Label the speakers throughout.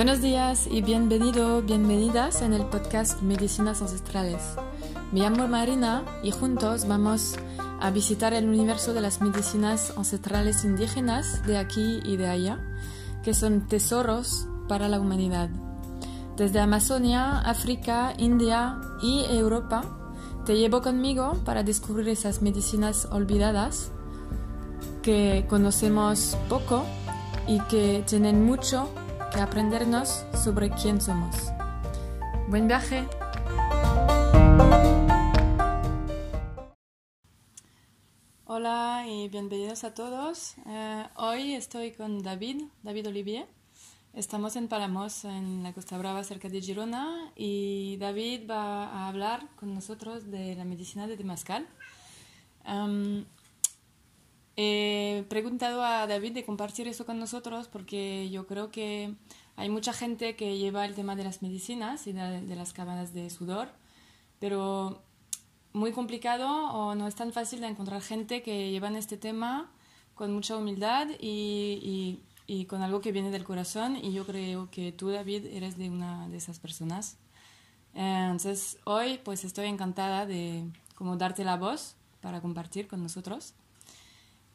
Speaker 1: Buenos días y bienvenido, bienvenidas en el podcast Medicinas Ancestrales. Me llamo Marina y juntos vamos a visitar el universo de las medicinas ancestrales indígenas de aquí y de allá, que son tesoros para la humanidad. Desde Amazonia, África, India y Europa, te llevo conmigo para descubrir esas medicinas olvidadas que conocemos poco y que tienen mucho que aprendernos sobre quién somos. Buen viaje. Hola y bienvenidos a todos. Eh, hoy estoy con David, David Olivier. Estamos en Palamos, en la Costa Brava, cerca de Girona, y David va a hablar con nosotros de la medicina de Temazcal. Em, He preguntado a David de compartir eso con nosotros porque yo creo que hay mucha gente que lleva el tema de las medicinas y de, las cabanas de sudor, pero muy complicado o no es tan fácil de encontrar gente que llevan este tema con mucha humildad y, y, con algo que viene del corazón y yo creo que tú David eres de una de esas personas. Entonces hoy pues estoy encantada de como darte la voz para compartir con nosotros.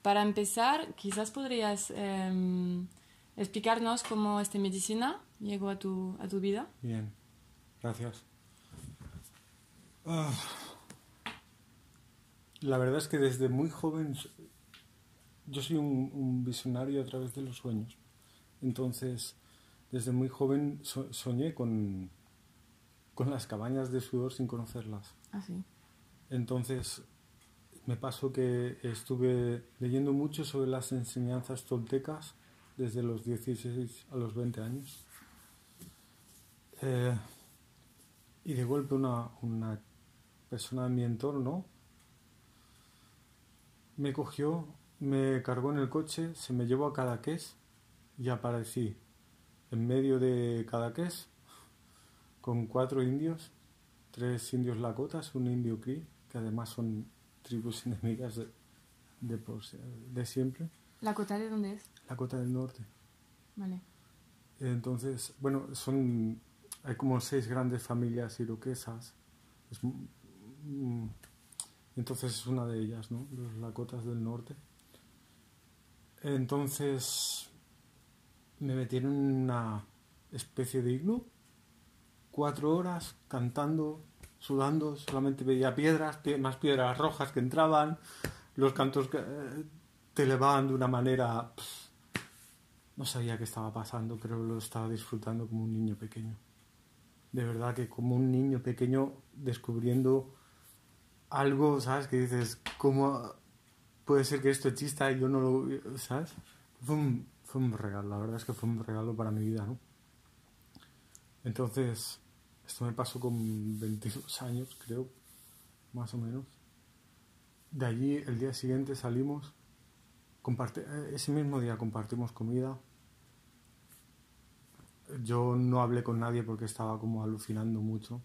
Speaker 1: Para empezar, quizás podrías em, explicarnos cómo esta medicina llegó a tu, a tu vida.
Speaker 2: Bien, gracias. Ah, la verdad es que desde muy joven yo soy un, visionario a través de los sueños. Entonces, desde muy joven soñé con, con las cabañas de sudor sin conocerlas.
Speaker 1: Ah, sí.
Speaker 2: Entonces, me pasó que estuve leyendo mucho sobre las enseñanzas toltecas desde los 16 a los 20 años. Eh, y de golpe una, una persona de mi entorno me cogió, me cargó en el coche, se me llevó a Cadaqués y aparecí en medio de Cadaqués con cuatro indios, tres indios lakotas, un indio cri, que además son tribus enemigas de, de, de siempre.
Speaker 1: ¿La cota de dónde es?
Speaker 2: La cota del norte.
Speaker 1: Vale.
Speaker 2: Entonces, bueno, son. Hay como seis grandes familias iroquesas. Es, mm, entonces es una de ellas, ¿no? Los Lakotas del norte. Entonces me metieron en una especie de iglú, cuatro horas cantando sudando, solamente veía piedras, más piedras rojas que entraban, los cantos que eh, te elevaban de una manera... no sabía qué estaba pasando, pero lo estaba disfrutando como un niño pequeño. De verdad que como un niño pequeño descubriendo algo, ¿sabes? Que dices, ¿cómo puede ser que esto exista y yo no lo... ¿sabes? Fue fue un regalo, la verdad es que fue un regalo para mi vida, ¿no? Entonces, esto me pasó con 22 años, creo, más o menos. De allí, el día siguiente salimos, ese mismo día compartimos comida. Yo no hablé con nadie porque estaba como alucinando mucho.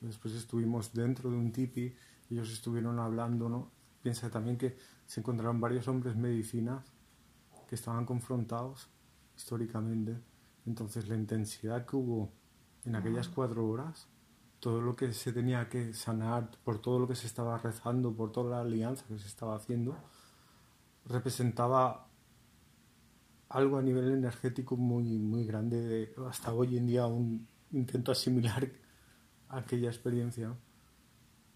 Speaker 2: Después estuvimos dentro de un tipi, ellos estuvieron hablando, ¿no? Piensa también que se encontraron varios hombres medicinas que estaban confrontados históricamente. Entonces la intensidad que hubo en aquellas cuatro horas, todo lo que se tenía que sanar, por todo lo que se estaba rezando, por toda la alianza que se estaba haciendo, representaba algo a nivel energético muy, muy grande. hasta hoy en día aún intento asimilar aquella experiencia.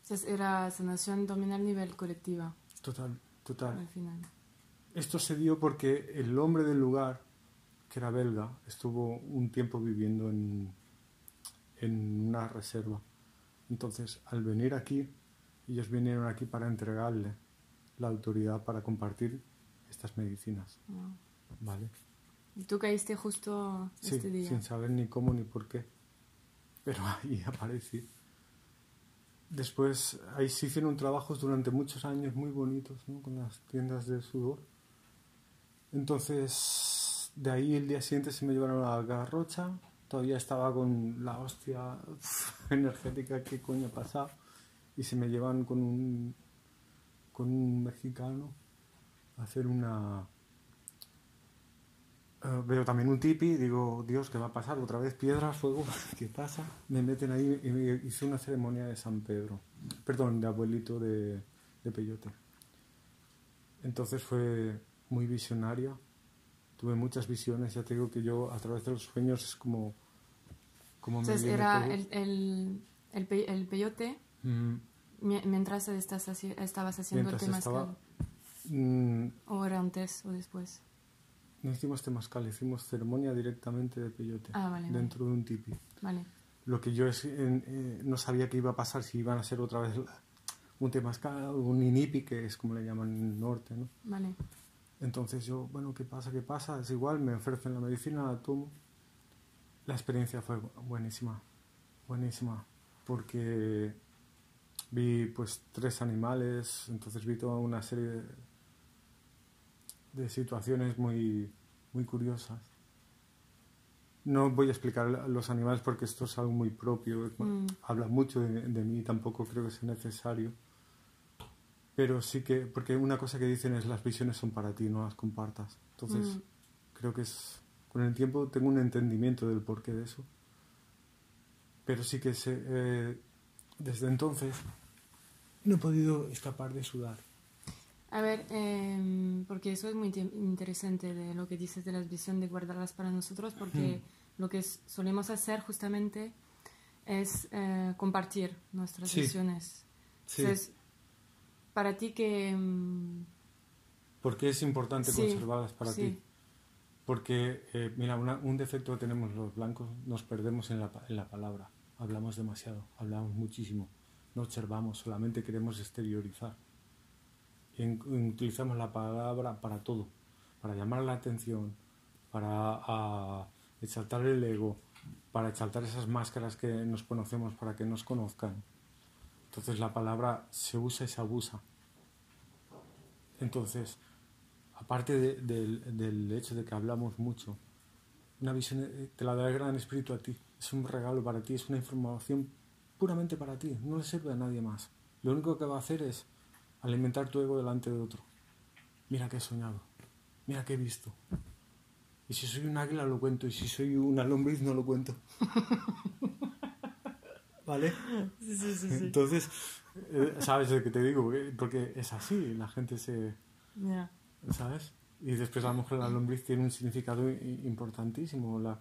Speaker 1: Entonces era sanación dominar a nivel colectiva.
Speaker 2: Total, total.
Speaker 1: Al final.
Speaker 2: Esto se dio porque el hombre del lugar, que era belga, estuvo un tiempo viviendo en, en una reserva. Entonces, al venir aquí, ellos vinieron aquí para entregarle la autoridad para compartir estas medicinas. ¿Vale?
Speaker 1: ¿Y tú caíste justo este día?
Speaker 2: sin saber ni cómo ni por qué. Pero ahí aparecí. Después, ahí se hicieron trabajos durante muchos años muy bonitos, ¿no? Con las tiendas de sudor. Entonces, de ahí el día siguiente se me llevaron a Garrocha, todavía estaba con la hostia energética, ¿qué coño ha pasado? Y se me llevan con un, con un mexicano a hacer una, eh, veo también un tipi, digo, Dios, ¿qué va a pasar? Otra vez piedra, fuego, ¿qué pasa? Me meten ahí y me hice una ceremonia de San Pedro, perdón, de abuelito de, de Peyote. Entonces fue muy visionaria, tuve muchas visiones, ya te digo que yo a través de los sueños es como... como me
Speaker 1: Entonces
Speaker 2: viene
Speaker 1: era el, el, el, pe- el peyote
Speaker 2: Mm,
Speaker 1: mi- mientras estás estabas haciendo
Speaker 2: Mientras
Speaker 1: el temazcal.
Speaker 2: mm,
Speaker 1: ¿O era antes o después?
Speaker 2: no hicimos temazcal, hicimos ceremonia directamente de Peyote,
Speaker 1: Ah, vale, vale.
Speaker 2: dentro de un tipi.
Speaker 1: Vale.
Speaker 2: Lo que yo es- eh, no sabía que iba a pasar, si iban a ser otra vez un temazcal un inipi, que es como le llaman en el norte, ¿no?
Speaker 1: Vale.
Speaker 2: Entonces yo, bueno, ¿qué pasa? ¿Qué pasa? Es igual, me ofrecen la medicina, la tomo. La experiencia fue bu- buenísima, buenísima, porque vi pues tres animales, entonces vi toda una serie de, de situaciones muy, muy curiosas. No voy a explicar los animales porque esto es algo muy propio,
Speaker 1: Mm.
Speaker 2: habla mucho de, de mí, tampoco creo que sea necesario. Pero sí que, porque una cosa que dicen es las visiones son para ti, no las compartas. Entonces,
Speaker 1: Mm.
Speaker 2: creo que es, con el tiempo tengo un entendimiento del porqué de eso. Pero sí que se, eh, desde entonces no he podido escapar de sudar.
Speaker 1: A ver, em, porque eso es muy te- interesante de lo que dices de las visiones, de guardarlas para nosotros, porque lo que solemos hacer justamente es eh, compartir nuestras
Speaker 2: Sí.
Speaker 1: visiones.
Speaker 2: Sí,
Speaker 1: Entonces, para ti que... em,
Speaker 2: porque es importante
Speaker 1: Sí,
Speaker 2: conservarlas para
Speaker 1: sí.
Speaker 2: ti. Porque, eh, mira, una- un defecto que tenemos los blancos, nos perdemos en la, en la palabra. Hablamos demasiado, hablamos muchísimo. No observamos, solamente queremos exteriorizar. En- utilizamos la palabra para todo, para llamar la atención, para a, exaltar el ego, para exaltar esas máscaras que nos conocemos para que nos conozcan. Entonces la palabra se usa y se abusa. Entonces, aparte de- del, hecho de que hablamos mucho, una visión eh, te la da el Gran Espíritu a ti. Es un regalo para ti, es una información puramente para ti, no le sirve a nadie más. Lo único que va a hacer es alimentar tu ego delante de otro. Mira que he soñado, mira que he visto. Y si soy un águila lo cuento, y si soy una lombriz no lo cuento. ¿Vale?
Speaker 1: Sí, sí, sí.
Speaker 2: Entonces, eh, ¿sabes de qué te digo? Eh, Porque es así, la gente se... ¿sabes? Y después a lo mejor la lombriz tiene un significado importantísimo, la,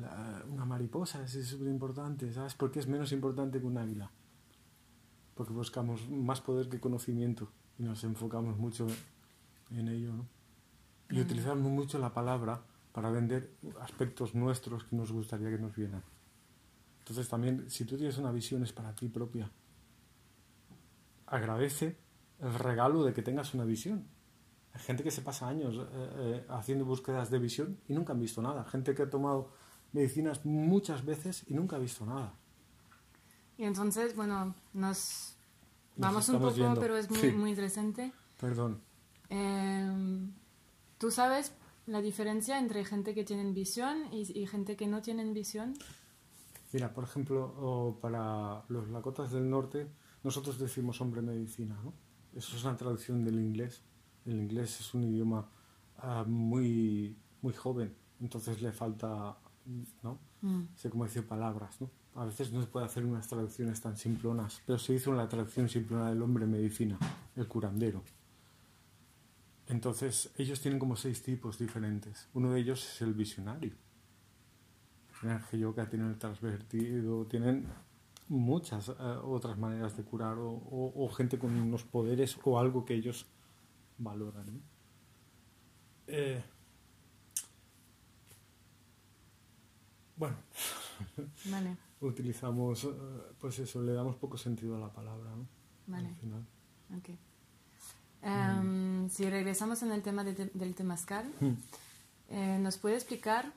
Speaker 2: la- una mariposa es súper importante, ¿sabes? Porque es menos importante que un águila. Porque buscamos más poder que conocimiento y nos enfocamos mucho en ello, ¿no? Y utilizamos mucho la palabra para vender aspectos nuestros que nos gustaría que nos vieran. Entonces también, si tú tienes una visión es para ti propia. Agradece el regalo de que tengas una visión. Hay gente que se pasa años eh, eh, haciendo búsquedas de visión y nunca han visto nada. Gente que ha tomado medicinas muchas veces y nunca ha visto nada.
Speaker 1: Y entonces, bueno, nos
Speaker 2: Nos
Speaker 1: vamos un poco,
Speaker 2: yendo.
Speaker 1: pero es muy,
Speaker 2: Sí.
Speaker 1: muy interesante.
Speaker 2: Perdón.
Speaker 1: Em, ¿Tú sabes la diferencia entre gente que tiene visión y, y gente que no tiene visión?
Speaker 2: Mira, por ejemplo, para los lakotas del norte, nosotros decimos hombre medicina, ¿no? Eso es una traducción del inglés. El inglés es un idioma ah, muy, muy joven, entonces le falta, ¿no?
Speaker 1: Mm,
Speaker 2: sé cómo decir palabras, ¿no? A veces no se puede hacer unas traducciones tan simplonas, pero se hizo la traducción simplona del hombre medicina, el curandero. Entonces, ellos tienen como seis tipos diferentes. Uno de ellos es el visionario. Tienen el yoga, tienen el transvertido, tienen muchas eh, otras maneras de curar o, o- o gente con unos poderes o algo que ellos valoran. ¿no? Eh, bueno,
Speaker 1: Vale,
Speaker 2: utilizamos, eh, pues eso, le damos poco sentido a la palabra, ¿no?
Speaker 1: vale,
Speaker 2: Al final.
Speaker 1: ok. Em, Si regresamos en el tema de te- del temazcal,
Speaker 2: Mm.
Speaker 1: eh, ¿nos puede explicar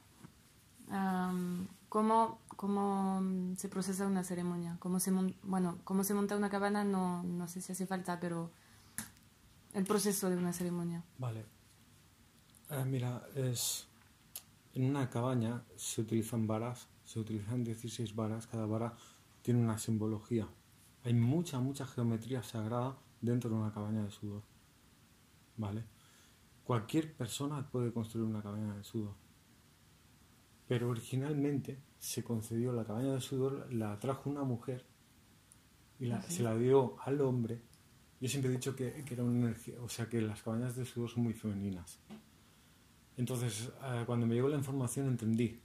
Speaker 1: am, cómo, cómo se procesa una ceremonia? ¿Cómo se, bueno, cómo se monta una cabana? No, no sé si hace falta, pero el proceso de una ceremonia.
Speaker 2: Vale. Eh, mira, es en una cabaña se utilizan varas, se utilizan 16 varas, cada vara tiene una simbología. Hay mucha, mucha geometría sagrada dentro de una cabaña de sudor. ¿Vale? Cualquier persona puede construir una cabaña de sudor. Pero originalmente se concedió la cabaña de sudor, la trajo una mujer y la- se la dio al hombre. Yo siempre he dicho que, que era una energía, o sea que las cabañas de sudor son muy femeninas. Entonces, eh, cuando me llegó la información entendí.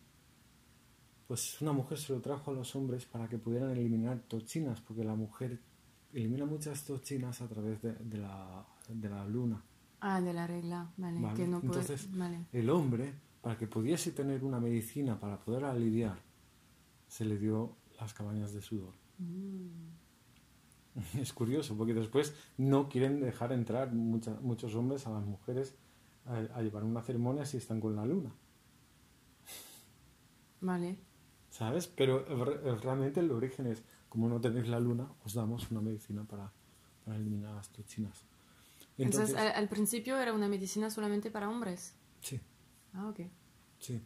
Speaker 2: Pues una mujer se lo trajo a los hombres para que pudieran eliminar toxinas, porque la mujer elimina muchas toxinas a través de, de la, de la luna.
Speaker 1: Ah, de la regla, vale.
Speaker 2: Vale,
Speaker 1: Que no puede...
Speaker 2: entonces-
Speaker 1: Vale.
Speaker 2: El hombre, para que pudiese tener una medicina para poder aliviar, se le dio las cabañas de sudor. Es curioso, porque después no quieren dejar entrar mucha- muchos hombres a las mujeres a, a llevar una ceremonia si están con la luna,
Speaker 1: Vale.
Speaker 2: ¿sabes? Pero re- realmente el origen es, como no tenéis la luna, os damos una medicina para, para eliminar las toxinas.
Speaker 1: Entonces,
Speaker 2: Entonces,
Speaker 1: al, al principio era una medicina solamente para hombres.
Speaker 2: sí,
Speaker 1: Ah, ok.
Speaker 2: sí.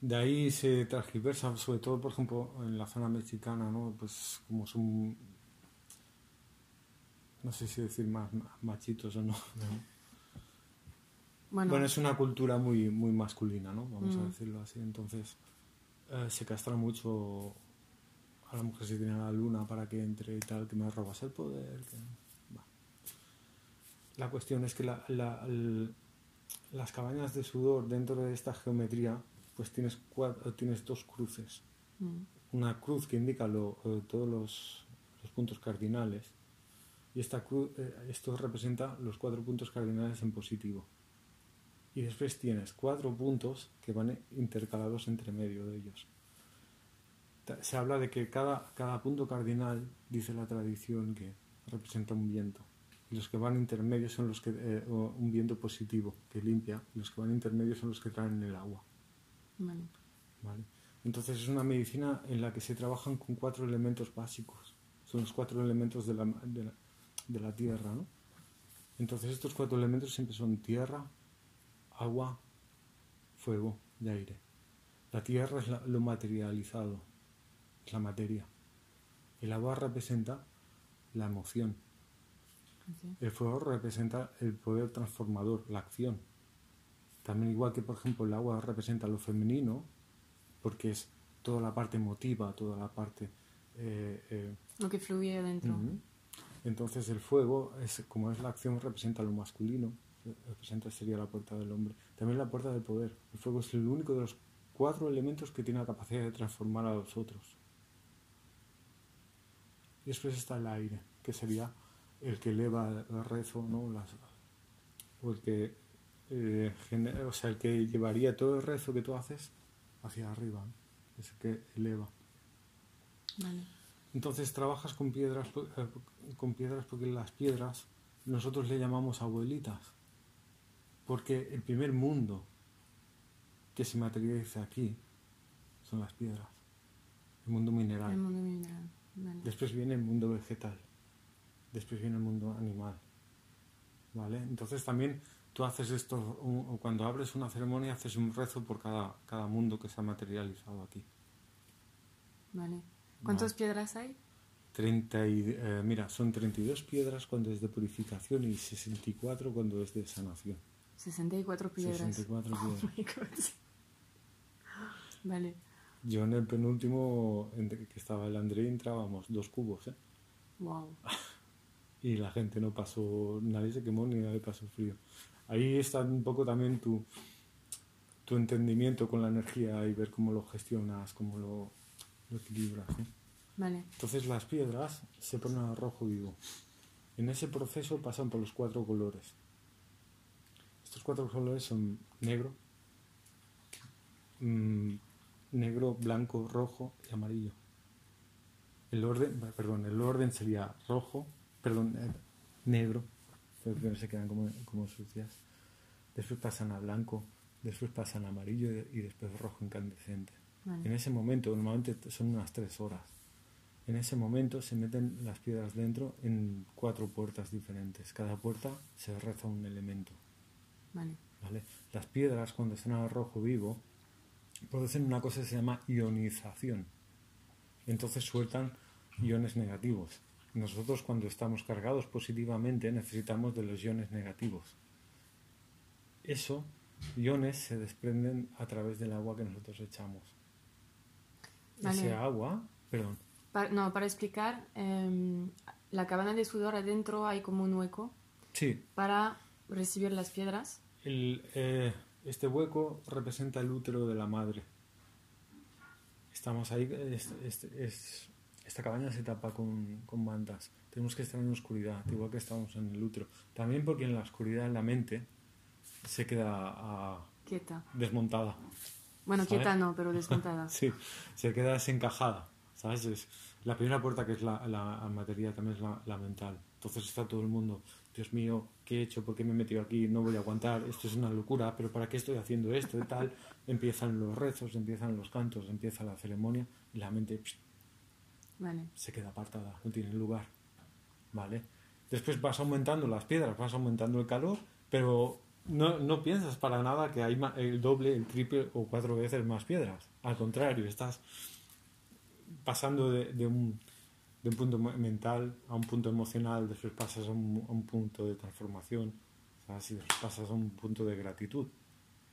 Speaker 2: De ahí se transgiversa, sobre todo, por ejemplo, en la zona mexicana, ¿no? Pues como son, no sé si decir más ma- machitos o no. ¿no?
Speaker 1: Bueno,
Speaker 2: Bueno, es una cultura muy, muy masculina, ¿no? Vamos a
Speaker 1: Mm.
Speaker 2: decirlo así. Entonces, eh, se castra mucho a la mujer si tiene la luna para que entre y tal, que me robas el poder. que-. La cuestión es que la- la- el- las cabañas de sudor dentro de esta geometría, pues tienes, tienes dos cruces.
Speaker 1: mm,
Speaker 2: Una cruz que indica lo- eh, todos los, los puntos cardinales y esta cruz, eh, esto representa los cuatro puntos cardinales en positivo. Y después tienes cuatro puntos que van intercalados entre medio de ellos. Se habla de que cada, cada punto cardinal, dice la tradición, que representa un viento. Y los que van intermedios son los que, eh, un viento positivo que limpia, y los que van intermedios son los que traen el agua.
Speaker 1: vale.
Speaker 2: ¿vale? Entonces es una medicina en la que se trabajan con cuatro elementos básicos. Son los cuatro elementos de la, de la, de la tierra, ¿no? Entonces estos cuatro elementos siempre son tierra, agua, fuego y aire. La tierra es la- lo materializado, es la materia. El agua representa la emoción. El fuego representa el poder transformador, la acción. También igual que, por ejemplo, el agua representa lo femenino, porque es toda la parte emotiva, toda la parte... eh, eh,
Speaker 1: Lo que fluye adentro.
Speaker 2: Entonces el fuego, es, como es la acción, representa lo masculino, representa sería la puerta del hombre. También la puerta del poder. El fuego es el único de los cuatro elementos que tiene la capacidad de transformar a los otros. Y después está el aire, que sería el que eleva el rezo, ¿no? Las, o el que, eh, o sea, el que llevaría todo el rezo que tú haces hacia arriba, ¿no? es el que eleva.
Speaker 1: Vale.
Speaker 2: Entonces trabajas con piedras, eh, con piedras porque las piedras nosotros le llamamos abuelitas, porque el primer mundo que se materializa aquí son las piedras, el mundo mineral.
Speaker 1: El mundo mineral. Vale.
Speaker 2: Después viene el mundo vegetal. Después viene el mundo animal. ¿Vale? Entonces también tú haces esto, cuando abres una ceremonia, haces un rezo por cada, cada mundo que se ha materializado aquí.
Speaker 1: Vale. ¿Cuántas piedras hay?
Speaker 2: 30 y, eh, mira, son 32 piedras cuando es de purificación y 64 cuando es de sanación.
Speaker 1: 64 piedras.
Speaker 2: 64
Speaker 1: Oh
Speaker 2: piedras.
Speaker 1: my God. Vale.
Speaker 2: Yo en el penúltimo, en que estaba el André, entrábamos dos cubos, ¿eh?
Speaker 1: Wow.
Speaker 2: y la gente no pasó, nadie se quemó ni nadie pasó frío. Ahí está un poco también tu, tu entendimiento con la energía y ver cómo lo gestionas, cómo lo, lo equilibras. Entonces las piedras se ponen a rojo vivo. En ese proceso pasan por los cuatro colores. Estos cuatro colores son negro, mm, negro, blanco, rojo y amarillo. El orden, perdón, el orden sería rojo, perdón, eh, negro, pero primero se quedan como, como sucias. Después pasan a blanco, después pasan a amarillo y y después rojo incandescente. En ese momento, normalmente son unas tres horas. En ese momento se meten las piedras dentro en cuatro puertas diferentes. Cada puerta se reza un elemento.
Speaker 1: Vale.
Speaker 2: ¿vale? Las piedras, cuando están al rojo vivo, producen una cosa que se llama ionización. Entonces sueltan iones negativos. Nosotros cuando estamos cargados positivamente necesitamos de los iones negativos. eso, iones, se desprenden a través del agua que nosotros echamos.
Speaker 1: Vale.
Speaker 2: Ese agua, perdón,
Speaker 1: Pa- no, para explicar, em, la cabana de sudor adentro hay como un hueco
Speaker 2: sí,
Speaker 1: para recibir las piedras.
Speaker 2: el, eh, este hueco representa el útero de la madre. Estamos ahí, es- es- es- esta cabaña se tapa con, con mantas. Tenemos que estar en oscuridad, igual que estamos en el útero. También porque en la oscuridad la mente se queda ah,
Speaker 1: Quieta.
Speaker 2: desmontada.
Speaker 1: Bueno,
Speaker 2: ¿Sabes?
Speaker 1: quieta no, pero desmontada.
Speaker 2: Sí, se queda desencajada, ¿sabes? Es la primera puerta que es la, la materia también es la, la mental. Entonces está todo el mundo, Dios mío, ¿qué he hecho? ¿Por qué me he metido aquí? No voy a aguantar, esto es una locura, pero ¿para qué estoy haciendo esto y tal? Empiezan los rezos, empiezan los cantos, empieza la ceremonia y la mente psh, Se queda apartada, no tiene lugar, ¿vale? Después vas aumentando las piedras, vas aumentando el calor, pero no, no piensas para nada que hay el doble, el triple o cuatro veces más piedras. Al contrario, estás pasando de, un, de un punto mental a un punto emocional, después pasas a un, un punto de transformación, ¿sabes? pasas a un punto de gratitud,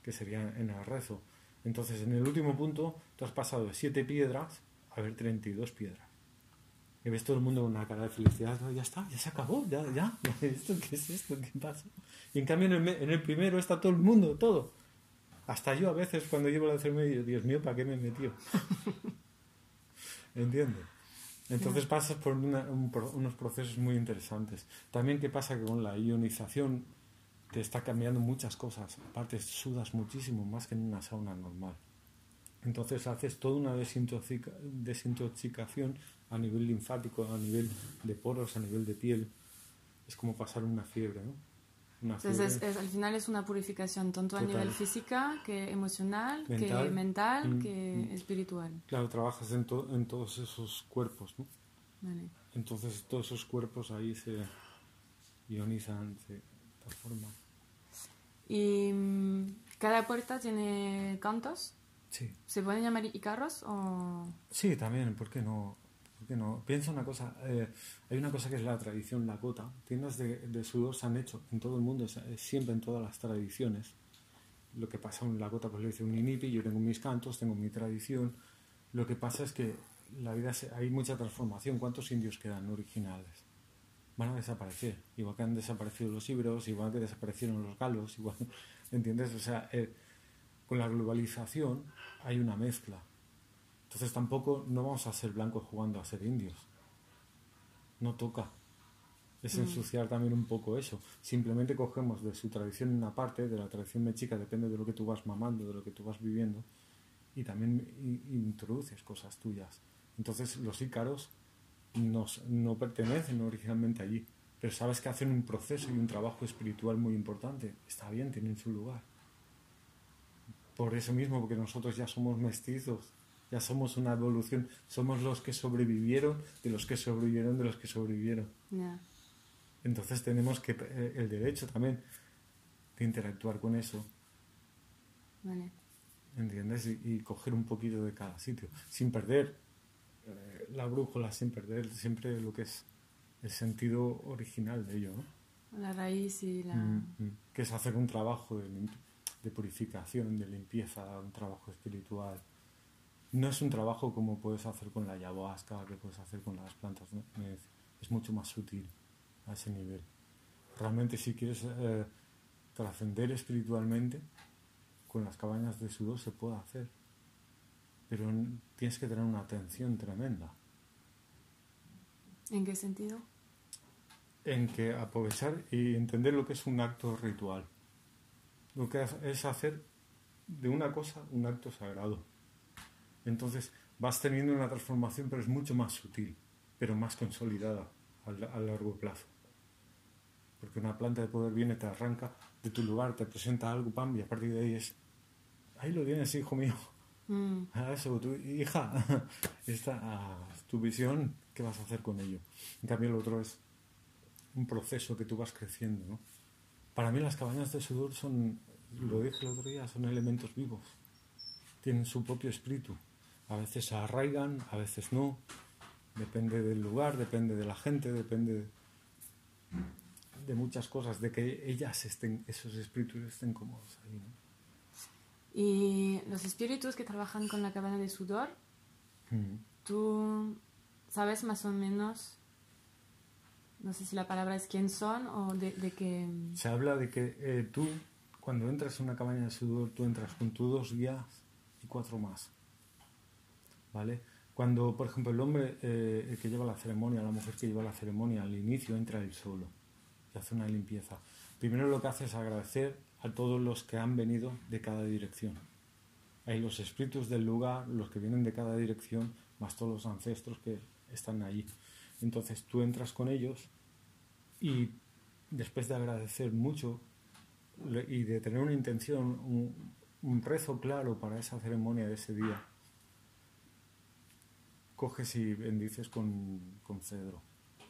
Speaker 2: que sería en el rezo. Entonces, en el último punto, tú has pasado de siete piedras a ver 32 piedras. Y ves todo el mundo con una cara de felicidad, "No, ya está, ya se acabó, ya, ya, ¿esto qué es esto? ¿Qué pasa? Y en cambio en el, en el primero está todo el mundo, todo. Hasta yo a veces cuando llevo la ceremonia digo, Dios mío, ¿para qué me he metido? ¿Entiendes? Entonces pasas por una- un unos procesos muy interesantes. También qué pasa que con la ionización te está cambiando muchas cosas. Aparte sudas muchísimo más que en una sauna normal. Entonces haces toda una desintoxica- desintoxicación a nivel linfático, a nivel de poros, a nivel de piel. Es como pasar una fiebre, ¿no? Una
Speaker 1: Entonces,
Speaker 2: fiebre.
Speaker 1: es- al final es una purificación tanto a
Speaker 2: Total.
Speaker 1: nivel física, que emocional, que
Speaker 2: Mental.
Speaker 1: mental,
Speaker 2: Mm,
Speaker 1: que
Speaker 2: mm.
Speaker 1: espiritual.
Speaker 2: Claro, trabajas en, to- en todos esos cuerpos, ¿no?
Speaker 1: Vale.
Speaker 2: Entonces todos esos cuerpos ahí se ionizan, se transforman.
Speaker 1: Y mm, cada puerta tiene cantos.
Speaker 2: Sí.
Speaker 1: ¿Se pueden llamar icarros o...?
Speaker 2: Sí, también, ¿por qué no? Piensa una cosa, eh, hay una cosa que es la tradición lakota. Tiendas de, de sudor se han hecho en todo el mundo, es siempre en todas las tradiciones. Lo que pasa en Lakota, pues lo dice un inipi, yo tengo mis cantos, tengo mi tradición. Lo que pasa es que la vida hay mucha transformación. ¿Cuántos indios quedan originales? Van a desaparecer. Igual que han desaparecido los íberos, igual que desaparecieron los galos, igual, ¿entiendes? O sea, eh, con la globalización hay una mezcla. Entonces tampoco no vamos a ser blancos jugando a ser indios. No toca. Es
Speaker 1: Mm.
Speaker 2: ensuciar también un poco eso. Simplemente cogemos de su tradición una parte, de la tradición mexica, depende de lo que tú vas mamando, de lo que tú vas viviendo, y también introduces cosas tuyas. Entonces los ícaros nos- no pertenecen originalmente allí, pero sabes que hacen un proceso y un trabajo espiritual muy importante. Está bien, tienen su lugar. Por eso mismo, porque nosotros ya somos mestizos, ya somos una evolución, somos los que sobrevivieron, de los que sobrevivieron, de los que sobrevivieron. Entonces tenemos que eh, el derecho también de interactuar con eso,
Speaker 1: Vale.
Speaker 2: ¿entiendes? Y, y coger un poquito de cada sitio, sin perder eh, la brújula, sin perder siempre lo que es el sentido original de ello, ¿no?
Speaker 1: La raíz y la...
Speaker 2: Mm, mm. Que es hacer un trabajo de purificación, de limpieza, un trabajo espiritual. No es un trabajo como puedes hacer con la ayahuasca, que puedes hacer con las plantas. ¿no? Es, es mucho más sutil a ese nivel. Realmente si quieres eh, trascender espiritualmente, con las cabañas de sudor se puede hacer. Pero tienes que tener una atención tremenda.
Speaker 1: ¿En qué sentido?
Speaker 2: en que aprovechar y entender lo que es un acto ritual. Lo que es hacer de una cosa un acto sagrado. Entonces vas teniendo una transformación, pero es mucho más sutil, pero más consolidada a, largo plazo. Porque una planta de poder viene, te arranca de tu lugar, te presenta algo, pam, y a partir de ahí es, ahí lo tienes, hijo mío.
Speaker 1: Mm,
Speaker 2: Ah, eso, tu hija, esta ah, es tu visión, ¿qué vas a hacer con ello? En cambio, el otro es un proceso que tú vas creciendo, ¿no? Para mí las cabañas de sudor son, lo dije el otro día, son elementos vivos. Tienen su propio espíritu. A veces se arraigan, a veces no. Depende del lugar, depende de la gente, depende de muchas cosas, de que ellas estén, esos espíritus estén cómodos ahí. ¿no?
Speaker 1: Y los espíritus que trabajan con la cabana de sudor,
Speaker 2: Mm.
Speaker 1: tú sabes más o menos, no sé si la palabra es quién son o de, de qué...
Speaker 2: Se habla de que eh, tú, cuando entras en una cabaña de sudor, tú entras con tus dos guías y cuatro más. ¿Vale? Cuando, por ejemplo, el hombre eh, que lleva la ceremonia, la mujer que lleva la ceremonia, al inicio entra él solo y hace una limpieza. Primero lo que hace es agradecer a todos los que han venido de cada dirección. Hay los espíritus del lugar, los que vienen de cada dirección, más todos los ancestros que están allí. Entonces tú entras con ellos y después de agradecer mucho y de tener una intención, un rezo claro para esa ceremonia de ese día, coges y bendices con, con cedro.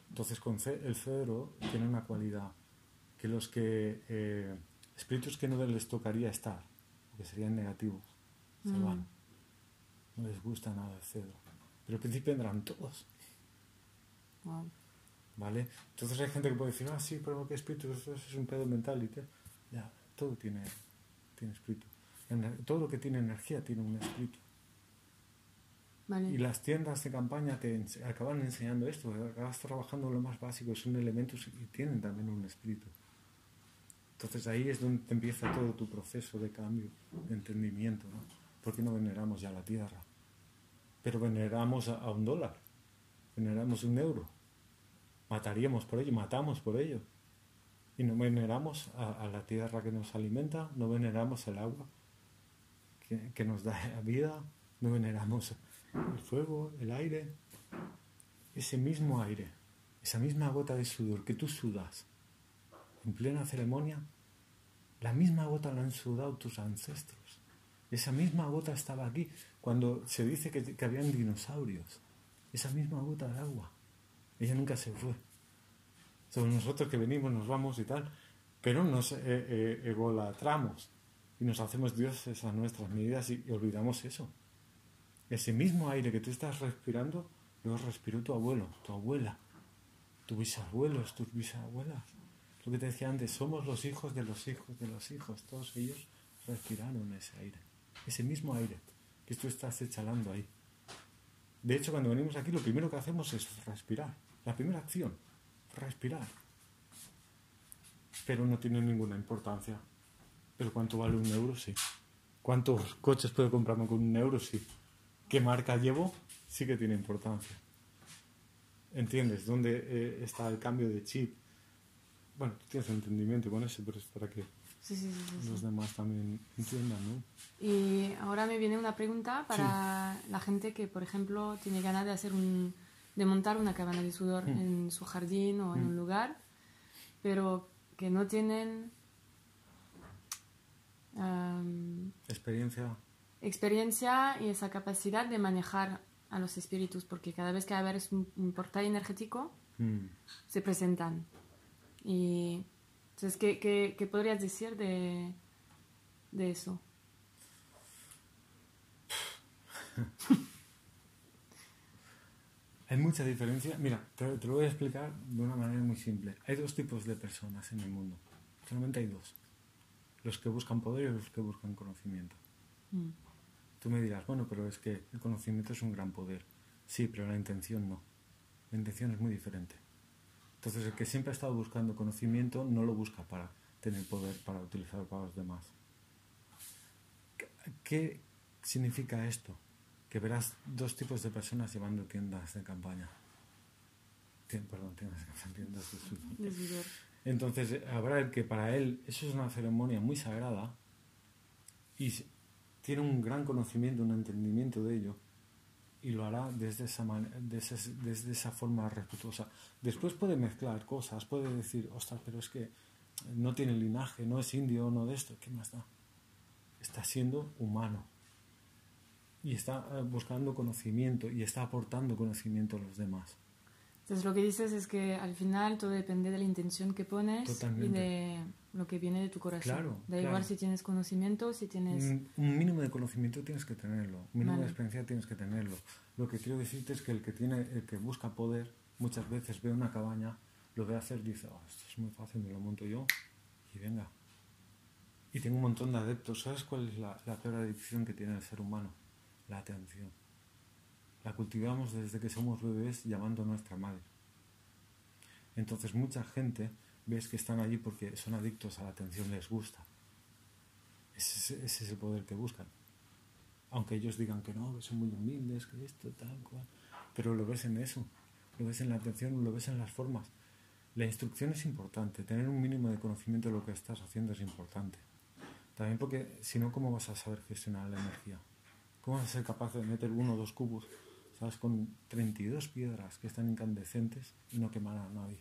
Speaker 2: Entonces con el cedro tiene una cualidad que los que eh, espíritus que no les tocaría estar, que serían negativos, se
Speaker 1: Mm.
Speaker 2: van. No les gusta nada el cedro. Pero al principio vendrán todos.
Speaker 1: Wow.
Speaker 2: ¿Vale? Entonces hay gente que puede decir, ah, sí, pero qué espíritu, eso es un pedo mental y tal. Ya, todo tiene, tiene espíritu. Todo lo que tiene energía tiene un espíritu. Y las tiendas de campaña te acaban enseñando esto, acabas trabajando lo más básico, son elementos y tienen también un espíritu. Entonces ahí es donde empieza todo tu proceso de cambio, de entendimiento. ¿no? ¿Por qué no veneramos ya la tierra? Pero veneramos a, un dólar, veneramos un euro, mataríamos por ello, matamos por ello. Y no veneramos a, a la tierra que nos alimenta, no veneramos el agua que, que nos da vida, no veneramos el fuego, el aire, ese mismo aire, esa misma gota de sudor que tú sudas en plena ceremonia, la misma gota la han sudado tus ancestros. Esa misma gota estaba aquí cuando se dice que, que habían dinosaurios. Esa misma gota de agua. Ella nunca se fue. Somos nosotros que venimos, nos vamos y tal, pero nos eh, eh, egolatramos y nos hacemos dioses a nuestras medidas y olvidamos eso. Ese mismo aire que tú estás respirando, lo respiró tu abuelo, tu abuela, tus bisabuelos, tus bisabuelas. Lo que te decía antes, somos los hijos de los hijos de los hijos. Todos ellos respiraron ese aire. Ese mismo aire que tú estás exhalando ahí. De hecho, cuando venimos aquí, lo primero que hacemos es respirar. La primera acción, respirar. Pero no tiene ninguna importancia. Pero ¿cuánto vale un euro? Sí. ¿Cuántos coches puedo comprarme con un euro? Sí. ¿Qué marca llevo? Sí que tiene importancia. ¿Entiendes? ¿Dónde eh, está el cambio de chip? Bueno, tú tienes entendimiento con eso, pero es para que
Speaker 1: Sí, sí, sí, sí, sí.
Speaker 2: los demás también entiendan, ¿no?
Speaker 1: Y ahora me viene una pregunta para la gente que, por ejemplo, tiene ganas de hacer un, de montar una cabana de sudor
Speaker 2: Mm.
Speaker 1: en su jardín o en
Speaker 2: Mm.
Speaker 1: un lugar, pero que no tienen
Speaker 2: Experiencia.
Speaker 1: Experiencia y esa capacidad de manejar a los espíritus, porque cada vez que abres un, un portal energético,
Speaker 2: mm.
Speaker 1: se presentan. Y entonces, ¿qué, qué, qué podrías decir de, de eso?
Speaker 2: Hay mucha diferencia. Mira, te, te lo voy a explicar de una manera muy simple. Hay dos tipos de personas en el mundo. Solamente hay dos. Los que buscan poder y los que buscan conocimiento.
Speaker 1: Mm.
Speaker 2: Tú me dirás, bueno, pero es que el conocimiento es un gran poder. Sí, pero la intención no. La intención es muy diferente. Entonces, el que siempre ha estado buscando conocimiento no lo busca para tener poder, para utilizar para los demás. ¿Qué- ¿Qué significa esto? Que verás dos tipos de personas llevando tiendas de campaña. Perdón, tiendas de campaña, tiendas de. Entonces habrá el que para él eso es una ceremonia muy sagrada y tiene un gran conocimiento, un entendimiento de ello y lo hará desde esa, desde, desde esa forma respetuosa. Después puede mezclar cosas, puede decir, ostras, pero es que no tiene linaje, no es indio, no de esto, ¿qué más da? Está siendo humano y está eh, buscando conocimiento y está aportando conocimiento a los demás.
Speaker 1: Entonces lo que dices es que al final todo depende de la intención que pones
Speaker 2: Totalmente.
Speaker 1: y de lo que viene de tu corazón.
Speaker 2: Claro,
Speaker 1: da igual
Speaker 2: claro.
Speaker 1: si tienes conocimiento, si tienes...
Speaker 2: Un, un mínimo de conocimiento tienes que tenerlo, un mínimo
Speaker 1: Vale.
Speaker 2: de experiencia tienes que tenerlo. Lo que quiero decirte es que el que tiene, el que busca poder, muchas veces ve una cabaña, lo ve hacer, dice, "Oh, esto es muy fácil, me lo monto yo y venga. Y tengo un montón de adeptos. ¿Sabes cuál es la, la peor adicción que tiene el ser humano? La atención. La cultivamos desde que somos bebés llamando a nuestra madre. Entonces mucha gente ves que están allí porque son adictos a la atención, les gusta. Ese, es- el poder que buscan. Aunque ellos digan que no, que son muy humildes, que esto, tal cual. Pero lo ves en eso, lo ves en la atención, lo ves en las formas. La instrucción es importante, tener un mínimo de conocimiento de lo que estás haciendo es importante. También porque si no, ¿cómo vas a saber gestionar la energía? ¿Cómo vas a ser capaz de meter uno o dos cubos, sabes, con 32 piedras que están incandescentes y no quemar a nadie?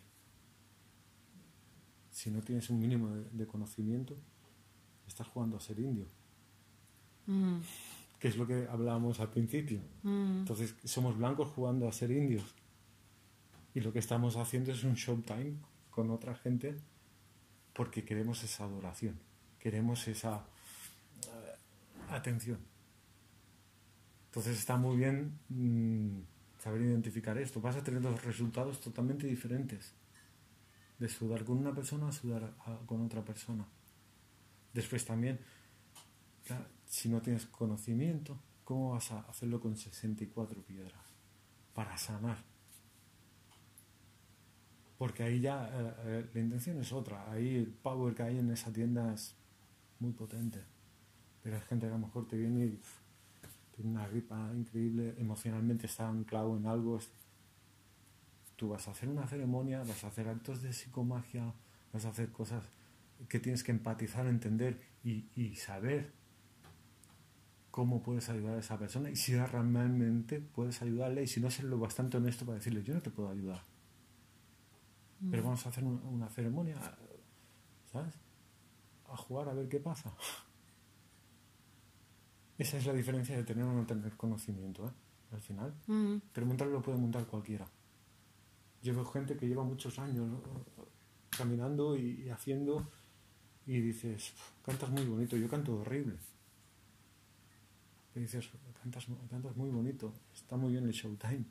Speaker 2: Si no tienes un mínimo de, de conocimiento, estás jugando a ser indio,
Speaker 1: Mm,
Speaker 2: que es lo que hablábamos al principio.
Speaker 1: mm,
Speaker 2: Entonces somos blancos jugando a ser indios. Y lo que estamos haciendo es un showtime con otra gente porque queremos esa adoración, queremos esa eh, atención. Entonces está muy bien mm, saber identificar esto. Vas a tener dos resultados totalmente diferentes. De sudar con una persona a sudar con otra persona. Después también, si no tienes conocimiento, ¿cómo vas a hacerlo con 64 piedras? Para sanar. Porque ahí ya eh, eh, la intención es otra. Ahí el power que hay en esa tienda es muy potente. Pero hay gente que a lo mejor te viene y tiene una gripa increíble, emocionalmente está anclado en algo. Tú vas a hacer una ceremonia, vas a hacer actos de psicomagia, vas a hacer cosas que tienes que empatizar, entender y, y saber cómo puedes ayudar a esa persona y si realmente puedes ayudarle y si no ser lo bastante honesto para decirle yo no te puedo ayudar pero vamos a hacer un- una ceremonia ¿sabes? a jugar a ver qué pasa. Esa es la diferencia de tener o no tener conocimiento ¿eh? al final.
Speaker 1: Mm,
Speaker 2: pero montarlo lo puede montar cualquiera yo veo gente que lleva muchos años ¿no? caminando y, y haciendo y dices cantas muy bonito yo canto horrible y dices, cantas, cantas muy bonito, está muy bien el showtime.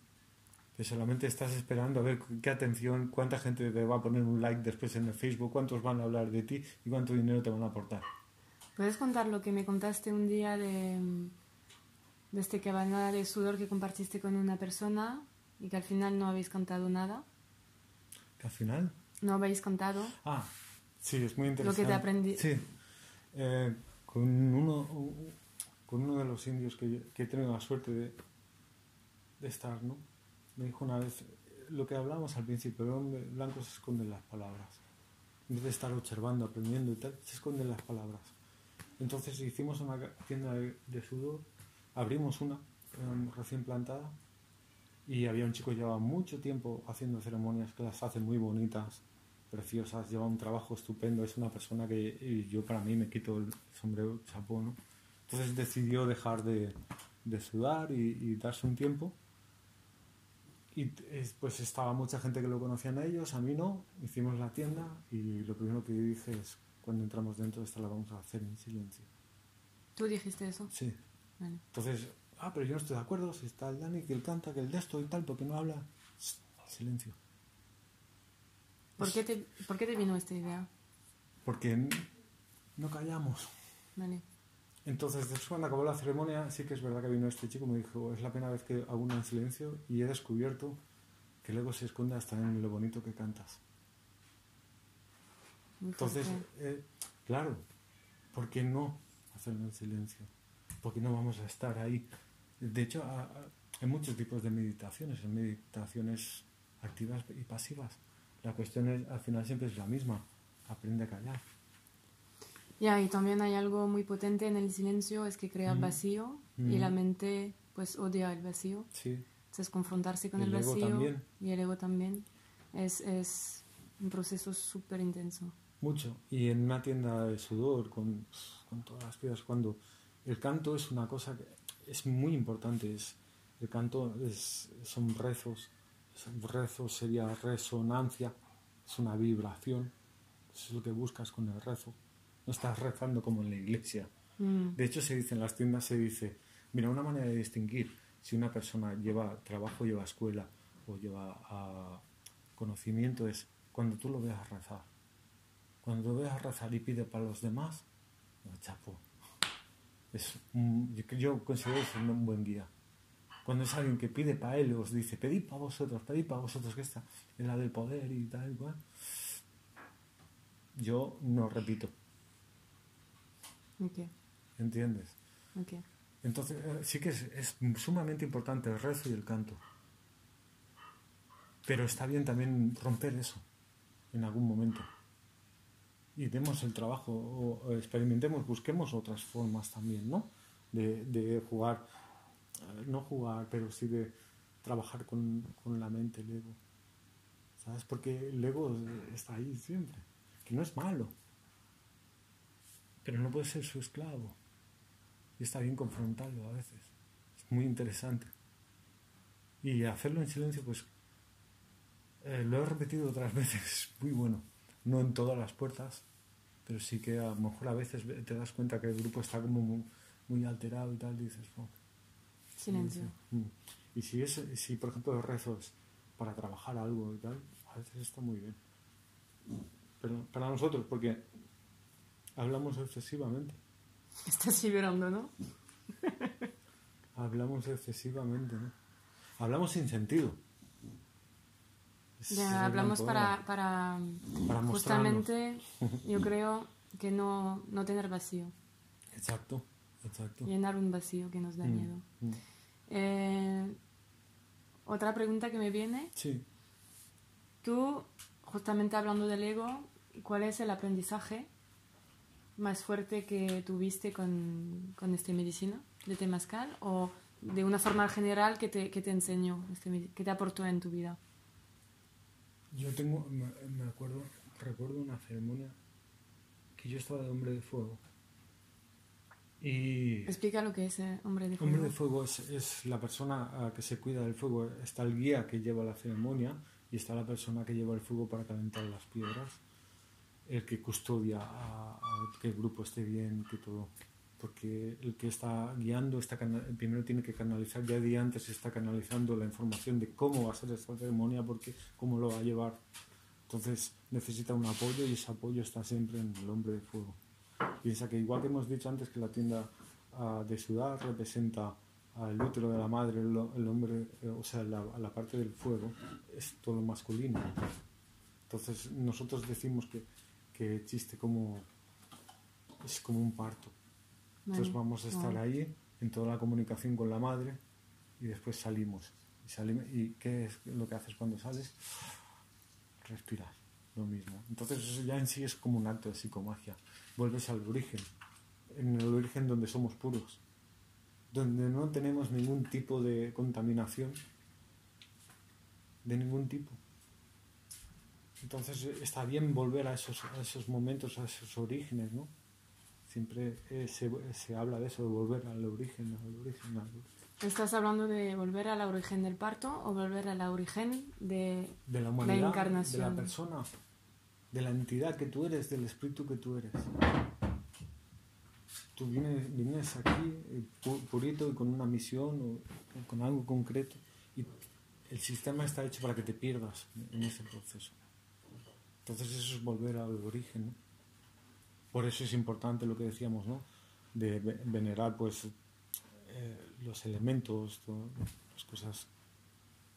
Speaker 2: Que solamente estás esperando a ver qué atención, cuánta gente te va a poner un like después en el Facebook, cuántos van a hablar de ti y cuánto dinero te van a aportar.
Speaker 1: ¿Puedes contar lo que me contaste un día de, de este cabana de sudor que compartiste con una persona y que al final no habéis contado nada?
Speaker 2: Que al final.
Speaker 1: ¿No habéis contado?
Speaker 2: Ah, sí, es muy
Speaker 1: Lo que
Speaker 2: interesante.
Speaker 1: te aprendí.
Speaker 2: Sí. Eh, con, uno, con uno de los indios que, yo- que he tenido la suerte de, de estar, ¿no? Me dijo una vez, lo que hablábamos al principio, el hombre blanco se esconde en las palabras. En vez de estar observando, aprendiendo y tal, se esconde en las palabras. Entonces hicimos una tienda de, de sudor, abrimos una eh, recién plantada y había un chico que llevaba mucho tiempo haciendo ceremonias que las hace muy bonitas, preciosas, lleva un trabajo estupendo, es una persona que yo para mí me quito el sombrero, chapó, ¿no? Entonces decidió dejar de, de sudar y, y darse un tiempo. Y pues estaba mucha gente que lo conocían a ellos, a mí no. Hicimos la tienda y lo primero que dije es, cuando entramos dentro, esta la vamos a hacer en silencio.
Speaker 1: ¿Tú dijiste eso?
Speaker 2: Sí.
Speaker 1: Vale.
Speaker 2: Entonces, ah, pero yo no estoy de acuerdo, si está el Dani, que él canta, que el de esto y tal, porque no habla. Silencio.
Speaker 1: ¿Por qué, te, ¿Por qué te vino esta idea?
Speaker 2: Porque no callamos.
Speaker 1: Vale.
Speaker 2: Entonces, después cuando acabó la ceremonia, sí que es verdad que vino este chico y me dijo, es la primera vez que hago una en silencio y he descubierto que el ego se esconde hasta en lo bonito que cantas.
Speaker 1: Muy
Speaker 2: Entonces, eh, claro, ¿por qué no hacerlo en silencio? ¿Por qué no vamos a estar ahí? De hecho, hay muchos tipos de meditaciones, hay meditaciones activas y pasivas. La cuestión es, al final siempre es la misma, aprende a callar.
Speaker 1: Ya, y también hay algo muy potente en el silencio, es que crea
Speaker 2: Mm.
Speaker 1: vacío y
Speaker 2: Mm.
Speaker 1: la mente pues odia el vacío.
Speaker 2: Sí,
Speaker 1: Entonces confrontarse con
Speaker 2: Y
Speaker 1: el,
Speaker 2: el
Speaker 1: vacío
Speaker 2: también.
Speaker 1: y el ego también es, es un proceso súper intenso.
Speaker 2: mucho. Y en una tienda de sudor, con, con todas las piedras, cuando el canto es una cosa que es muy importante, es, el canto es, son rezos, son rezos sería resonancia, es una vibración, eso es lo que buscas con el rezo. No estás rezando como en la iglesia.
Speaker 1: Mm,
Speaker 2: De hecho, se dice en las tiendas, se dice, mira, una manera de distinguir si una persona lleva trabajo, lleva escuela o lleva ah, conocimiento es cuando tú lo veas rezar. Cuando lo veas rezar y pide para los demás, chapo. Es yo considero eso un buen guía. Cuando es alguien que pide para él, os dice, pedid para vosotros, pedid para vosotros, que está en la del poder y tal y cual. Yo no repito.
Speaker 1: Okay.
Speaker 2: ¿Entiendes?
Speaker 1: Okay.
Speaker 2: Entonces, eh, sí que es, es, sumamente importante el rezo y el canto. Pero está bien también romper eso en algún momento. Y demos el trabajo, o experimentemos, busquemos otras formas también, ¿no? De, de jugar no jugar, pero sí de trabajar con, con la mente, el ego. ¿Sabes? Porque el ego está ahí siempre, que no es malo, pero no puede ser su esclavo. Y está bien confrontarlo a veces. Es muy interesante. Y hacerlo en silencio, pues eh, lo he repetido otras veces, muy bueno. No en todas las puertas, pero sí que a lo mejor a veces te das cuenta que el grupo está como muy, alterado y tal, y dices, oh,
Speaker 1: Silencio.
Speaker 2: Mm. Y si, es, si, por ejemplo, rezos para trabajar algo y tal, a veces está muy bien. Pero para nosotros, porque hablamos excesivamente.
Speaker 1: Estás vibrando, ¿no?
Speaker 2: hablamos excesivamente, ¿no? Hablamos sin sentido.
Speaker 1: Ya, hablamos para, para, para justamente, yo creo que no, no tener vacío.
Speaker 2: Exacto. Exacto.
Speaker 1: Llenar un vacío que nos da mm, miedo. Mm. Eh, otra pregunta que me viene.
Speaker 2: Sí.
Speaker 1: Tú, justamente hablando del ego, ¿cuál es el aprendizaje más fuerte que tuviste con, con este medicina de Temascal? ¿O de una forma general que te, que te enseñó, este, que te aportó en tu vida?
Speaker 2: Yo tengo, me acuerdo, recuerdo una ceremonia que yo estaba de hombre de fuego y
Speaker 1: Explica lo que es eh, hombre de fuego.
Speaker 2: Hombre de fuego es, es, la persona que se cuida del fuego. Está el guía que lleva la ceremonia y está la persona que lleva el fuego para calentar las piedras. El que custodia a, que el grupo esté bien, que todo. Porque el que está guiando, está primero tiene que canalizar, ya día antes está canalizando la información de cómo va a ser esta ceremonia, porque cómo lo va a llevar. Entonces necesita un apoyo y ese apoyo está siempre en el hombre de fuego. Piensa que igual que hemos dicho antes que la tienda uh, de ciudad representa al útero de la madre, el, el hombre, eh, o sea, la, la, parte del fuego, es todo masculino. Entonces nosotros decimos que, que existe como, es como un parto. Entonces vamos a estar ahí en toda la comunicación con la madre y después salimos. Y, salimos, ¿Y qué es lo que haces cuando sales? Respirar, lo mismo. Entonces eso ya en sí es como un acto de psicomagia vuelves al origen, en el origen donde somos puros, donde no tenemos ningún tipo de contaminación, de ningún tipo. Entonces está bien volver a esos, a esos momentos, a esos orígenes, ¿no? Siempre eh, se, se, habla de eso, de volver al origen, al origen, al origen.
Speaker 1: ¿Estás hablando de volver al origen del parto o volver al origen de,
Speaker 2: de la, humanidad, la encarnación? De la persona de la entidad que tú eres, del espíritu que tú eres. Tú vienes, aquí eh, purito y con una misión o, con algo concreto y el sistema está hecho para que te pierdas en ese proceso. Entonces eso es volver al origen. Por eso es importante lo que decíamos, ¿no? De venerar pues eh, los elementos, las cosas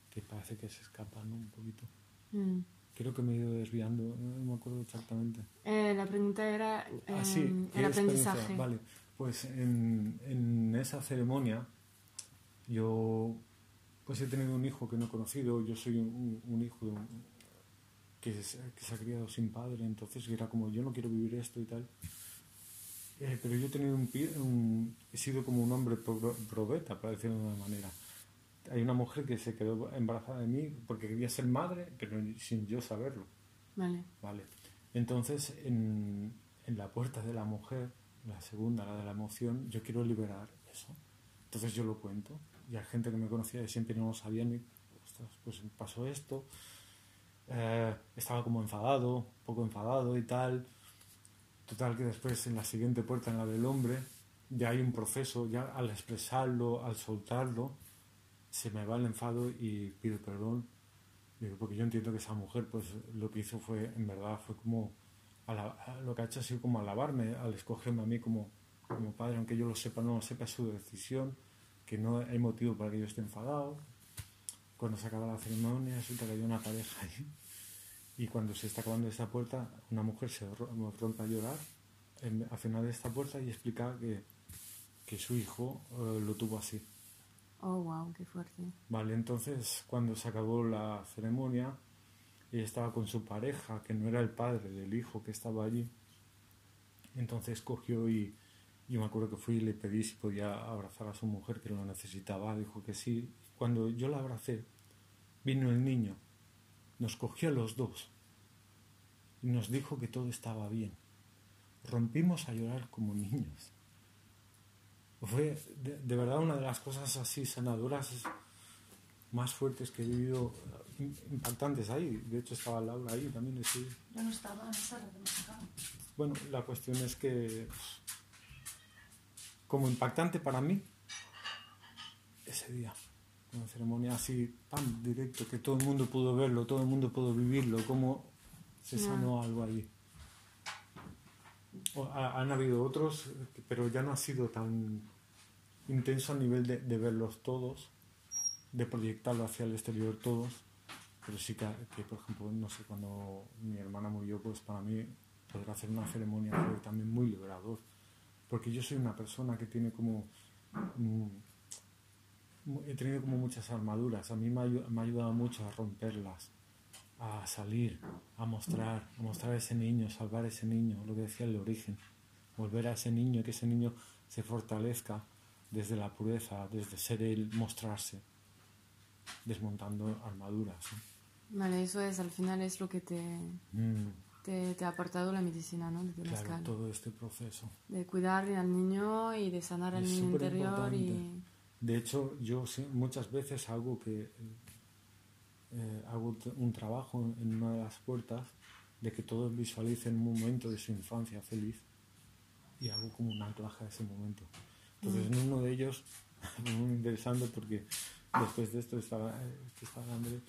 Speaker 2: que parece que se escapan un poquito. Mm. Creo que me he ido desviando, no me acuerdo exactamente.
Speaker 1: Eh, la pregunta era ah, em, el aprendizaje.
Speaker 2: Vale, pues en, en, esa ceremonia yo pues he tenido un hijo que no he conocido, yo soy un, un hijo que, que, se ha criado sin padre, entonces era como yo no quiero vivir esto y tal. Eh, pero yo he tenido un, un, he sido como un hombre probeta, para decirlo de una manera hay una mujer que se quedó embarazada de mí porque quería ser madre, pero sin yo saberlo.
Speaker 1: Vale.
Speaker 2: Vale. Entonces, en, en la puerta de la mujer, la segunda, la de la emoción, yo quiero liberar eso. Entonces yo lo cuento. Y hay gente que me conocía y siempre no lo sabía ni, pues pasó esto. Eh, estaba como enfadado, poco enfadado y tal. Total que después en la siguiente puerta, en la del hombre, ya hay un proceso, ya al expresarlo, al soltarlo, se me va el enfado y pido perdón Digo, porque yo entiendo que esa mujer, pues lo que hizo fue, en verdad, fue como, lo que ha hecho ha sido como alabarme al escogerme a mí como, como padre, aunque yo lo sepa, no lo sepa, es su decisión, que no hay motivo para que yo esté enfadado. Cuando se acaba la ceremonia, resulta que hay una pareja ahí. Y cuando se está acabando esta puerta, una mujer se ro- rompe a llorar al final de esta puerta y explica que, que su hijo eh, lo tuvo así.
Speaker 1: Oh, wow, qué fuerte.
Speaker 2: Vale, entonces cuando se acabó la ceremonia, ella estaba con su pareja, que no era el padre del hijo que estaba allí. Entonces cogió y yo me acuerdo que fui y le pedí si podía abrazar a su mujer que lo necesitaba. Dijo que sí. Cuando yo la abracé, vino el niño, nos cogió a los dos y nos dijo que todo estaba bien. Rompimos a llorar como niños. Fue de, de verdad una de las cosas así sanadoras más fuertes que he vivido, eh, impactantes ahí. De hecho estaba Laura ahí también. ese día.
Speaker 1: Yo no estaba en esa
Speaker 2: Bueno, la cuestión es que, pues, como impactante para mí, ese día, una ceremonia así tan directo, que todo el mundo pudo verlo, todo el mundo pudo vivirlo, como se sanó algo allí. O- ha- han habido otros, eh, pero ya no ha sido tan intenso a nivel de, de verlos todos, de proyectarlo hacia el exterior todos, pero sí que, que, por ejemplo, no sé, cuando mi hermana murió, pues para mí poder hacer una ceremonia fue también muy liberador, porque yo soy una persona que tiene como... he tenido como muchas armaduras, a mí me ha, me ha ayudado mucho a romperlas, a salir, a mostrar, a mostrar a ese niño, salvar a ese niño, lo que decía el origen, volver a ese niño, que ese niño se fortalezca desde la pureza, desde ser él, mostrarse, desmontando armaduras. ¿no?
Speaker 1: Vale, eso es, al final es lo que te,
Speaker 2: Mm,
Speaker 1: te, te ha aportado la medicina, ¿no? De
Speaker 2: claro, todo este proceso.
Speaker 1: De cuidar al niño y de sanar al niño interior y...
Speaker 2: De hecho, yo muchas veces hago que eh, hago un trabajo en una de las puertas de que todos visualicen un momento de su infancia feliz y hago como un anclaje a ese momento. Entonces, en uno de ellos, muy interesante porque después de esto estaba, que estaba André,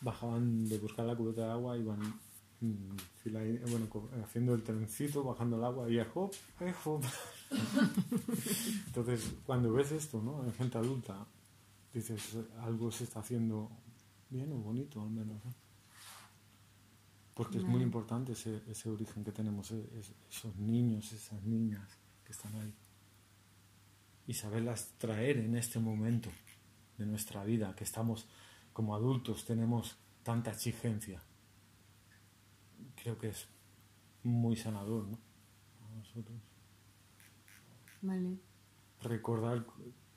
Speaker 2: bajaban de buscar la cubeta de agua, iban mm, eh, bueno, haciendo el trencito, bajando el agua y hop, hop. Entonces, cuando ves esto, ¿no? En gente adulta, dices, algo se está haciendo bien o bonito al menos, ¿no? Porque es muy importante ese, ese origen que tenemos, e- es- esos niños, esas niñas que están ahí. Y saberlas traer en este momento de nuestra vida, que estamos como adultos, tenemos tanta exigencia. Creo que es muy sanador, ¿no? Para nosotros
Speaker 1: Vale.
Speaker 2: recordar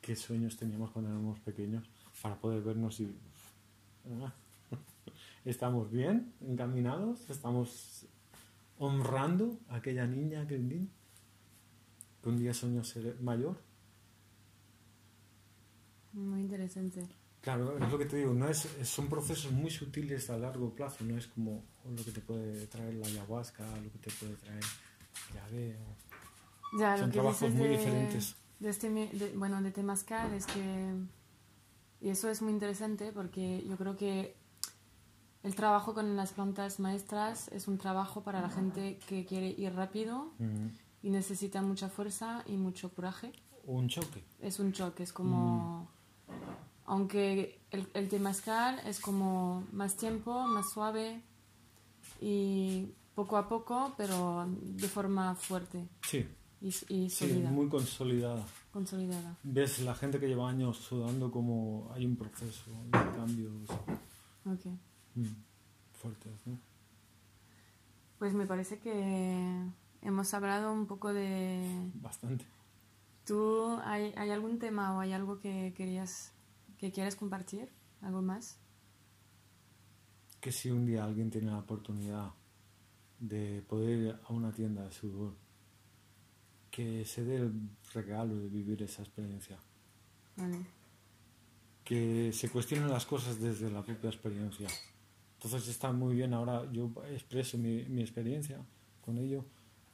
Speaker 2: qué sueños teníamos cuando éramos pequeños para poder vernos y ah, estamos bien encaminados estamos honrando a aquella niña aquel niño que un día soñó ser mayor
Speaker 1: Muy interesante.
Speaker 2: claro es lo que te digo no es, es- son procesos muy sutiles a largo plazo no es como lo que te puede traer la ayahuasca lo que te puede traer llave o-
Speaker 1: Ya,
Speaker 2: Son
Speaker 1: lo que
Speaker 2: trabajos
Speaker 1: dices
Speaker 2: muy
Speaker 1: de,
Speaker 2: diferentes.
Speaker 1: de este, de- bueno, de Temazcal es que... Y eso es muy interesante porque yo creo que el trabajo con las plantas maestras es un trabajo para la gente que quiere ir rápido
Speaker 2: Mm,
Speaker 1: y necesita mucha fuerza y mucho coraje.
Speaker 2: un choque.
Speaker 1: Es un choque, es como... Aunque el, el temazcal es como más tiempo, más suave y poco a poco, pero de forma fuerte.
Speaker 2: Sí
Speaker 1: y, y
Speaker 2: sí muy consolidada
Speaker 1: consolidada.
Speaker 2: ves la gente que lleva años sudando como hay un proceso de cambios
Speaker 1: Ok.
Speaker 2: mm, fuertes ¿no?
Speaker 1: Pues me parece que hemos hablado un poco de...
Speaker 2: bastante
Speaker 1: ¿Tú hay, hay algún tema o hay algo que querías que quieres compartir? ¿Algo más?
Speaker 2: que si un día alguien tiene la oportunidad de poder ir a una tienda de sudor que se dé el regalo de vivir esa experiencia
Speaker 1: Vale.
Speaker 2: que se cuestionen las cosas desde la propia experiencia. Entonces está muy bien, ahora yo expreso mi, mi experiencia con ello,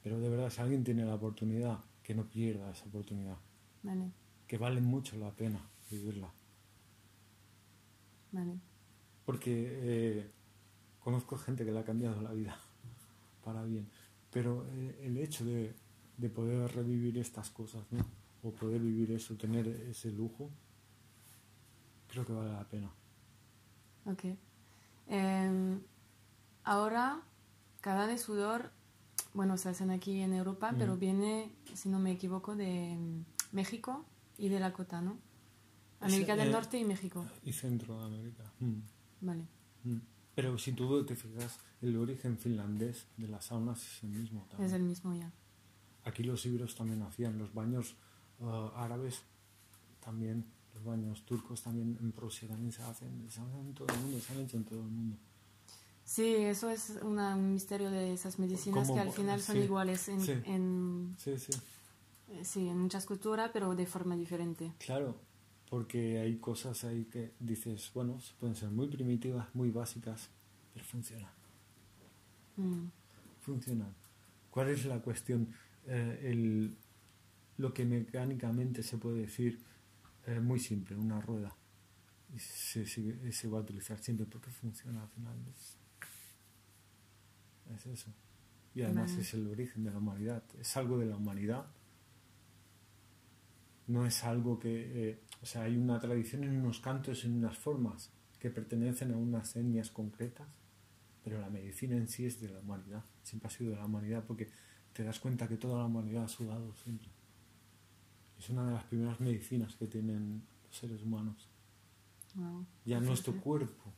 Speaker 2: pero de verdad si alguien tiene la oportunidad, que no pierda esa oportunidad,
Speaker 1: Vale.
Speaker 2: que vale mucho la pena vivirla.
Speaker 1: Vale.
Speaker 2: porque eh, conozco gente que le ha cambiado la vida para bien, pero eh, el hecho de, de poder revivir estas cosas, ¿no? o poder vivir eso, tener ese lujo, creo que vale la pena.
Speaker 1: Ok. Em, ahora, cada de sudor, bueno, se hacen aquí en Europa, pero viene, si no me equivoco, de mm, México y de la cota, ¿no? América del
Speaker 2: eh,
Speaker 1: Norte y México.
Speaker 2: Y Centroamérica. Mm.
Speaker 1: Vale.
Speaker 2: Mm. Pero si tú te fijas, el origen finlandés de las saunas es el mismo también.
Speaker 1: Es el mismo ya.
Speaker 2: Aquí los ibros también hacían los baños uh, árabes, también los baños turcos también en Prusia también se hacen, se hacen en todo el mundo, se han hecho en todo el mundo.
Speaker 1: Sí, eso es una- un misterio de esas medicinas
Speaker 2: ¿Cómo?
Speaker 1: que al final son
Speaker 2: Sí,
Speaker 1: iguales en,
Speaker 2: sí.
Speaker 1: en,
Speaker 2: Sí, sí.
Speaker 1: eh, sí, en muchas culturas, pero de forma diferente.
Speaker 2: Claro, porque hay cosas ahí que dices, bueno, pueden ser muy primitivas, muy básicas, pero funcionan.
Speaker 1: Mm.
Speaker 2: funcionan. ¿Cuál es la cuestión? Eh, el, lo que mecánicamente se puede decir eh, muy simple, una rueda. Y se, se va a utilizar siempre porque funciona al final. Es, es eso. Y además
Speaker 1: Vale.
Speaker 2: es el origen de la humanidad. Es algo de la humanidad. No es algo que... eh, o sea, hay una tradición en unos cantos, en unas formas que pertenecen a unas etnias concretas pero la medicina en sí es de la humanidad, siempre ha sido de la humanidad porque te das cuenta que toda la humanidad ha sudado siempre. Es una de las primeras medicinas que tienen los seres humanos.
Speaker 1: Wow.
Speaker 2: Ya
Speaker 1: Sí,
Speaker 2: nuestro cuerpo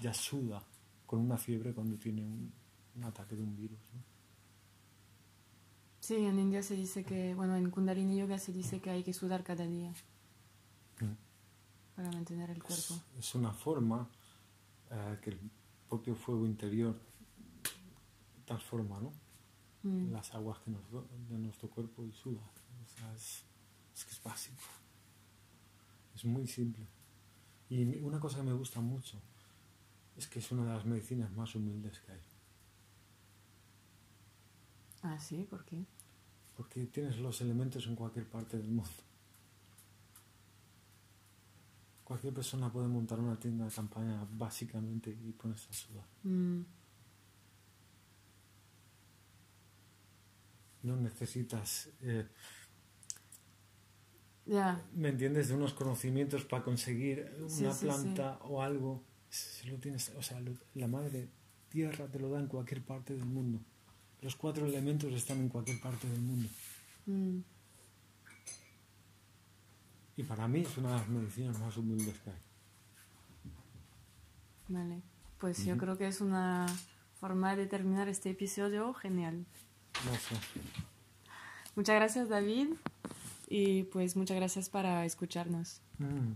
Speaker 2: ya suda con una fiebre cuando tiene un, un ataque de un virus. ¿no?
Speaker 1: Sí, en India se dice que, bueno, en Kundalini Yoga se dice que hay que sudar cada día
Speaker 2: Mm.
Speaker 1: para mantener el cuerpo.
Speaker 2: Es, es una forma eh, que el propio fuego interior transforma ¿no?
Speaker 1: Mm.
Speaker 2: las aguas que nos de nuestro cuerpo y suda. O sea, es, es que es básico. Es muy simple. Y una cosa que me gusta mucho es que es una de las medicinas más humildes que hay.
Speaker 1: Ah, sí, ¿por qué?
Speaker 2: Porque tienes los elementos en cualquier parte del mundo. Cualquier persona puede montar una tienda de campaña básicamente y ponerse a sudar.
Speaker 1: Mm.
Speaker 2: No necesitas, eh,
Speaker 1: Ya,
Speaker 2: ¿me entiendes?, de unos conocimientos para conseguir
Speaker 1: Sí,
Speaker 2: una
Speaker 1: sí,
Speaker 2: planta o algo. Si lo tienes, o sea, lo- la madre tierra te lo da en cualquier parte del mundo. Los cuatro elementos están en cualquier parte del mundo.
Speaker 1: Mm.
Speaker 2: Y para mí es una de las medicinas más humildes que hay.
Speaker 1: Vale. Pues yo creo que es una forma de terminar este episodio genial.
Speaker 2: Gracias.
Speaker 1: Muchas gracias, David. Y pues muchas gracias para escucharnos.
Speaker 2: Mm.